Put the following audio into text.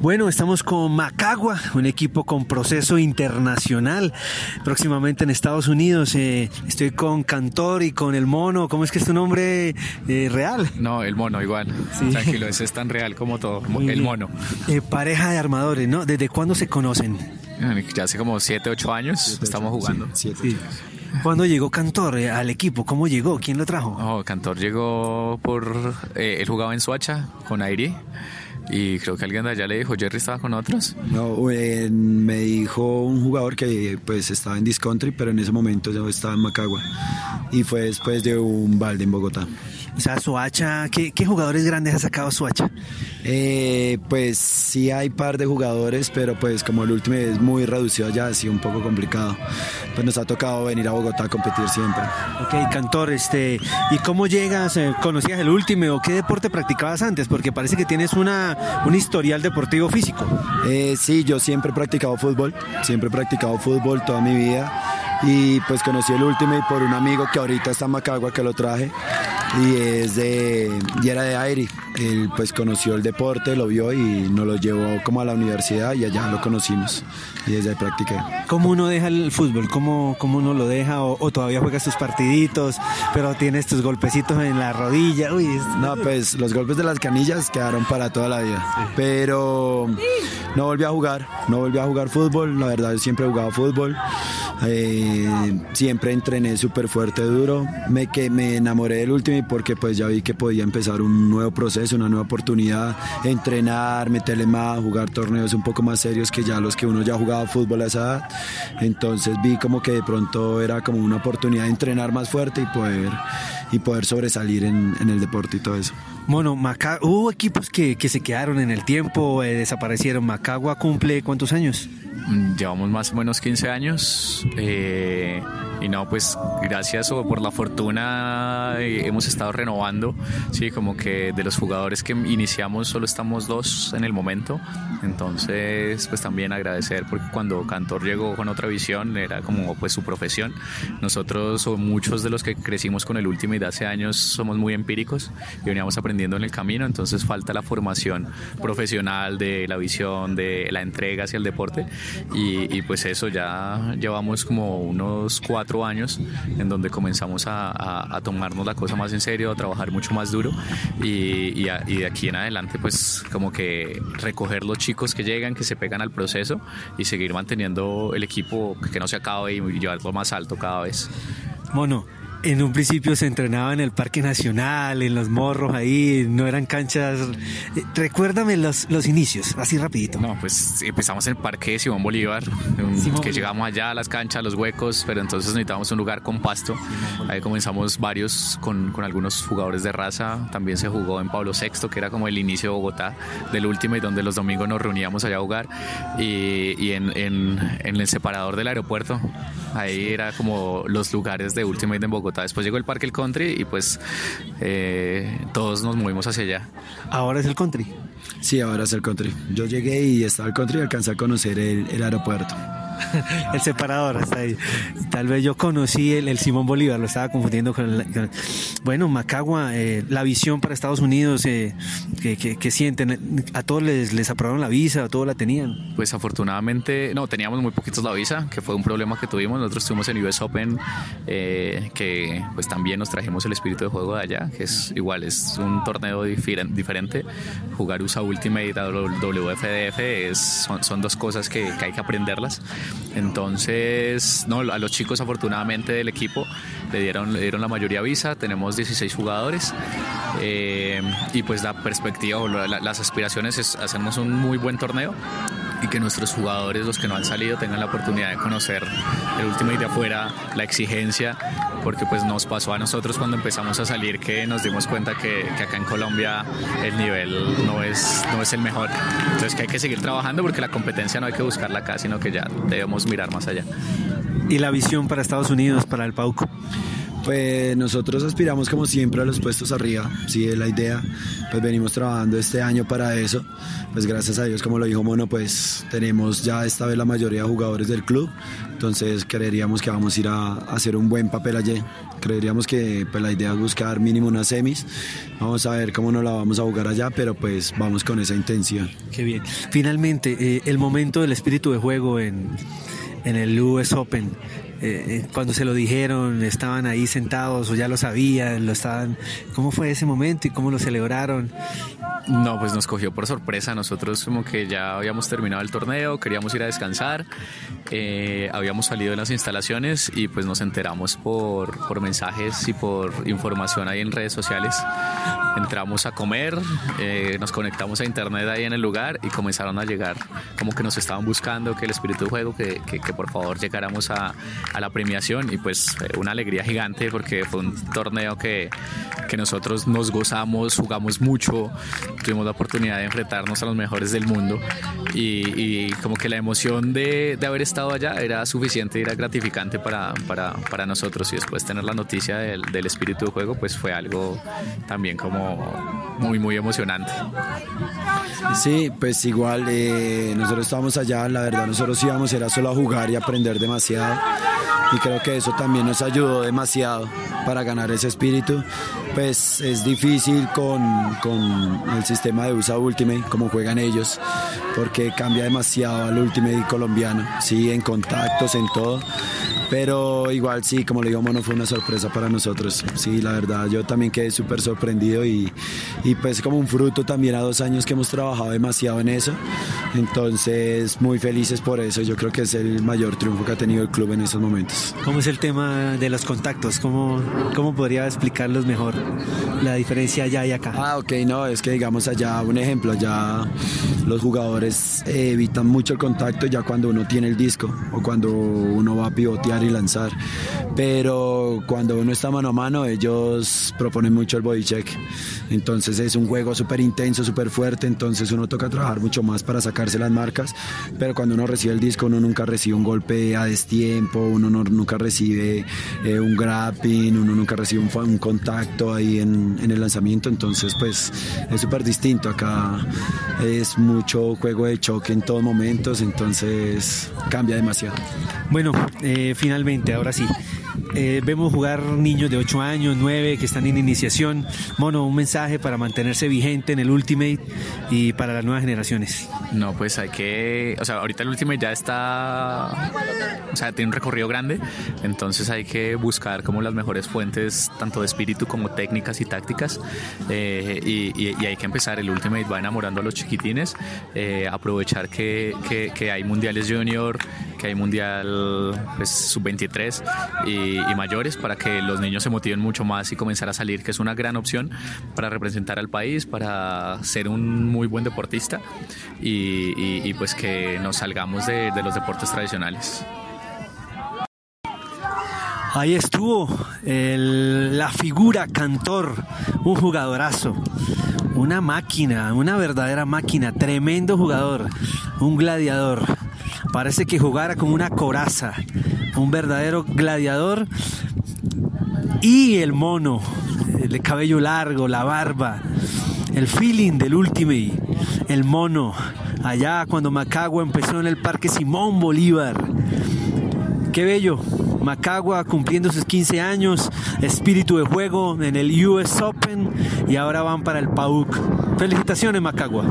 Bueno, estamos con Macagua, un equipo con proceso internacional, próximamente en Estados Unidos. Eh, estoy con Cantor y con el Mono. ¿Cómo es que es tu nombre eh, real? No, el Mono igual. Tranquilo, ese es tan real como todo, el Mono. Eh, pareja de armadores, ¿no? ¿Desde cuándo se conocen? Ya hace como 7, 8 años estamos jugando. Sí, ¿Cuándo llegó Cantor al equipo? ¿Cómo llegó? ¿Quién lo trajo? Oh, Cantor llegó por... él jugaba en Suacha con Airi y creo que alguien de allá le dijo, Jerry estaba con otros. No, me dijo un jugador que pues estaba en Discountry, pero en ese momento yo estaba en Macagua. Y fue después de un balde en Bogotá. O sea, Suacha, ¿qué, jugadores grandes ha sacado Suacha? Eh, pues sí hay par de jugadores, pero pues como el último es muy reducido ya, ha sido un poco complicado. Pues nos ha tocado venir a Bogotá a competir siempre. Ok, Cantor, este, ¿y cómo llegas? Eh, ¿Conocías el último o qué deporte practicabas antes? Porque parece que tienes una, un historial deportivo físico. Eh, sí, yo siempre he practicado fútbol, siempre he practicado fútbol toda mi vida y pues conocí el último y por un amigo que ahorita está en Macagua que lo traje y es de y era de Airi. Él pues conoció el deporte lo vio y nos lo llevó como a la universidad y allá lo conocimos. Y desde ahí practiqué. ¿Cómo uno deja el fútbol? ¿Cómo, cómo uno lo deja? O, todavía juegas tus partiditos pero tienes tus golpecitos en la rodilla? Uy, no pues los golpes de las canillas quedaron para toda la vida. Pero no volví a jugar no volví a jugar fútbol. La verdad yo siempre he jugado fútbol eh, siempre entrené súper fuerte, duro. Me, que me enamoré del último porque pues ya vi que podía empezar un nuevo proceso, una nueva oportunidad, entrenar, meterle más, jugar torneos un poco más serios que ya los que uno ya jugaba fútbol a esa edad. Entonces vi como que de pronto era como una oportunidad de entrenar más fuerte y poder, y poder sobresalir en, el deporte y todo eso. Bueno, hubo equipos que, se quedaron en el tiempo, eh, desaparecieron. Macagua cumple cuántos años? Llevamos más o menos 15 años eh, y no, pues gracias o por la fortuna eh, hemos estado renovando, sí, como que de los jugadores que iniciamos solo estamos dos en el momento, entonces pues también agradecer porque cuando Cantor llegó con otra visión era como pues su profesión, nosotros o muchos de los que crecimos con el último y de hace años somos muy empíricos y veníamos aprendiendo en el camino, entonces falta la formación profesional de la visión, de la entrega hacia el deporte. Y, pues eso ya llevamos como unos cuatro años en donde comenzamos a, tomarnos la cosa más en serio, a trabajar mucho más duro y, de aquí en adelante pues como que recoger los chicos que llegan, que se pegan al proceso y seguir manteniendo el equipo que no se acabe y llevarlo más alto cada vez. Mono, en un principio se entrenaba en el Parque Nacional, en los morros ahí, no eran canchas. Eh, recuérdame los, los inicios, así rapidito. No, pues empezamos en el Parque Simón Bolívar, que llegamos allá a las canchas, los huecos, pero entonces necesitábamos un lugar con pasto. Ahí comenzamos varios con, con, algunos jugadores de raza. También se jugó en Pablo VI, que era como el inicio de Bogotá, del último, y donde los domingos nos reuníamos allá a jugar. Y, y en, en, en, el separador del aeropuerto, ahí era como los lugares de Ultimate en Bogotá Después llegó el Parque El Country y pues eh, todos nos movimos hacia allá. ¿Ahora es el Country? Sí, ahora es el Country. Yo llegué y estaba el Country y alcancé a conocer el aeropuerto. el separador hasta ahí. Tal vez yo conocí el, Simón Bolívar, lo estaba confundiendo con el... bueno, Macagua, eh, la visión para Estados Unidos, eh, que, sienten? ¿A todos les, aprobaron la visa? ¿A todos la tenían? Pues afortunadamente, no, teníamos muy poquitos la visa, que fue un problema que tuvimos. Nosotros estuvimos en US Open, eh, que pues también nos trajimos el espíritu de juego de allá, que es igual, es un torneo diferente. Jugar USA Ultimate WFDF es, son, son dos cosas que hay que aprenderlas. Entonces, no, a los chicos afortunadamente del equipo le dieron, le dieron la mayoría visa, tenemos 16 jugadores eh, y pues la perspectiva o las aspiraciones es hacernos un muy buen torneo y que nuestros jugadores, los que no han salido, tengan la oportunidad de conocer el último y de afuera, la exigencia, porque pues nos pasó a nosotros cuando empezamos a salir que nos dimos cuenta que, que, acá en Colombia el nivel no es, no es el mejor. Entonces que hay que seguir trabajando porque la competencia no hay que buscarla acá, sino que ya debemos mirar más allá. ¿Y la visión para Estados Unidos, para el Pauco? Pues nosotros aspiramos como siempre a los puestos arriba, sí es la idea, pues venimos trabajando este año para eso, pues gracias a Dios como lo dijo Mono, pues tenemos ya esta vez la mayoría de jugadores del club, entonces creeríamos que vamos a ir a, hacer un buen papel allí, creeríamos que pues la idea es buscar mínimo unas semis, vamos a ver cómo nos la vamos a jugar allá, pero pues vamos con esa intención. Qué bien. Finalmente, eh, el momento del espíritu de juego en, en el US Open, eh, eh, cuando se lo dijeron, estaban ahí sentados o ya lo sabían, lo estaban. ¿Cómo fue ese momento y cómo lo celebraron? No, pues nos cogió por sorpresa. Nosotros como que ya habíamos terminado el torneo, queríamos ir a descansar, eh, habíamos salido de las instalaciones y pues nos enteramos por, por mensajes y por información ahí en redes sociales. Entramos a comer, nos conectamos a internet ahí en el lugar y comenzaron a llegar, como que nos estaban buscando, que el espíritu de juego, que, que, que por favor llegáramos a, a la premiación y pues eh, una alegría gigante porque fue un torneo que, que nosotros nos gozamos, jugamos mucho, tuvimos la oportunidad de enfrentarnos a los mejores del mundo y, como que la emoción de, de, haber estado allá era suficiente era gratificante para, para, para nosotros y después tener la noticia del, del, espíritu de juego pues fue algo también como muy muy emocionante. Sí, pues igual eh, nosotros estábamos allá, la verdad nosotros íbamos era solo a jugar y aprender demasiado y creo que eso también nos ayudó demasiado para ganar ese espíritu. Pues es difícil con, con el sistema de USA Ultimate, como juegan ellos, porque cambia demasiado al Ultimate colombiano, sí, en contactos, en todo. Pero igual sí, como le digo, Mono, fue una sorpresa para nosotros. Sí, la verdad, yo también quedé súper sorprendido y, y pues como un fruto también a dos años que hemos trabajado demasiado en eso. Entonces, muy felices por eso. Yo creo que es el mayor triunfo que ha tenido el club en estos momentos. ¿Cómo es el tema de los contactos? ¿Cómo, cómo podría explicarlos mejor la diferencia allá y acá? Ah, ok, no, es que digamos allá, un ejemplo, allá los jugadores evitan mucho el contacto ya cuando uno tiene el disco o cuando uno va a pivotear y lanzar. Pero cuando uno está mano a mano, ellos proponen mucho el body check. Entonces es un juego súper intenso, súper fuerte, entonces uno toca trabajar mucho más para sacarse las marcas. Pero cuando uno recibe el disco, uno nunca recibe un golpe a destiempo, uno no, nunca recibe eh, un grappling, uno nunca recibe un, un contacto ahí en, en, el lanzamiento. Entonces, pues es súper distinto. Acá es mucho juego de choque en todos momentos, entonces cambia demasiado. Bueno, eh, finalmente, ahora sí. Eh, vemos jugar niños de 8 años, 9 que están en iniciación. Mono, un mensaje para mantenerse vigente en el Ultimate y para las nuevas generaciones. No, pues hay que, o sea, ahorita el Ultimate ya está, o sea, tiene un recorrido grande, entonces hay que buscar como las mejores fuentes, tanto de espíritu como técnicas y tácticas, eh, y, y, y, hay que empezar. El Ultimate va enamorando a los chiquitines, eh, aprovechar que, que, que, hay mundiales junior, que hay mundial pues, sub-23 y, y, mayores para que los niños se motiven mucho más y comenzar a salir, que es una gran opción para representar al país, para ser un muy buen deportista y, pues que nos salgamos de, los deportes tradicionales. Ahí estuvo la figura cantor, un jugadorazo, una máquina, una verdadera máquina, tremendo jugador, un gladiador. Parece que jugara como una coraza, un verdadero gladiador. Y el mono, el cabello largo, la barba, el feeling del Ultimate, el mono, allá cuando Macagua empezó en el Parque Simón Bolívar. Qué bello, Macagua cumpliendo sus 15 años, espíritu de juego en el US Open y ahora van para el PAUC. Felicitaciones Macagua.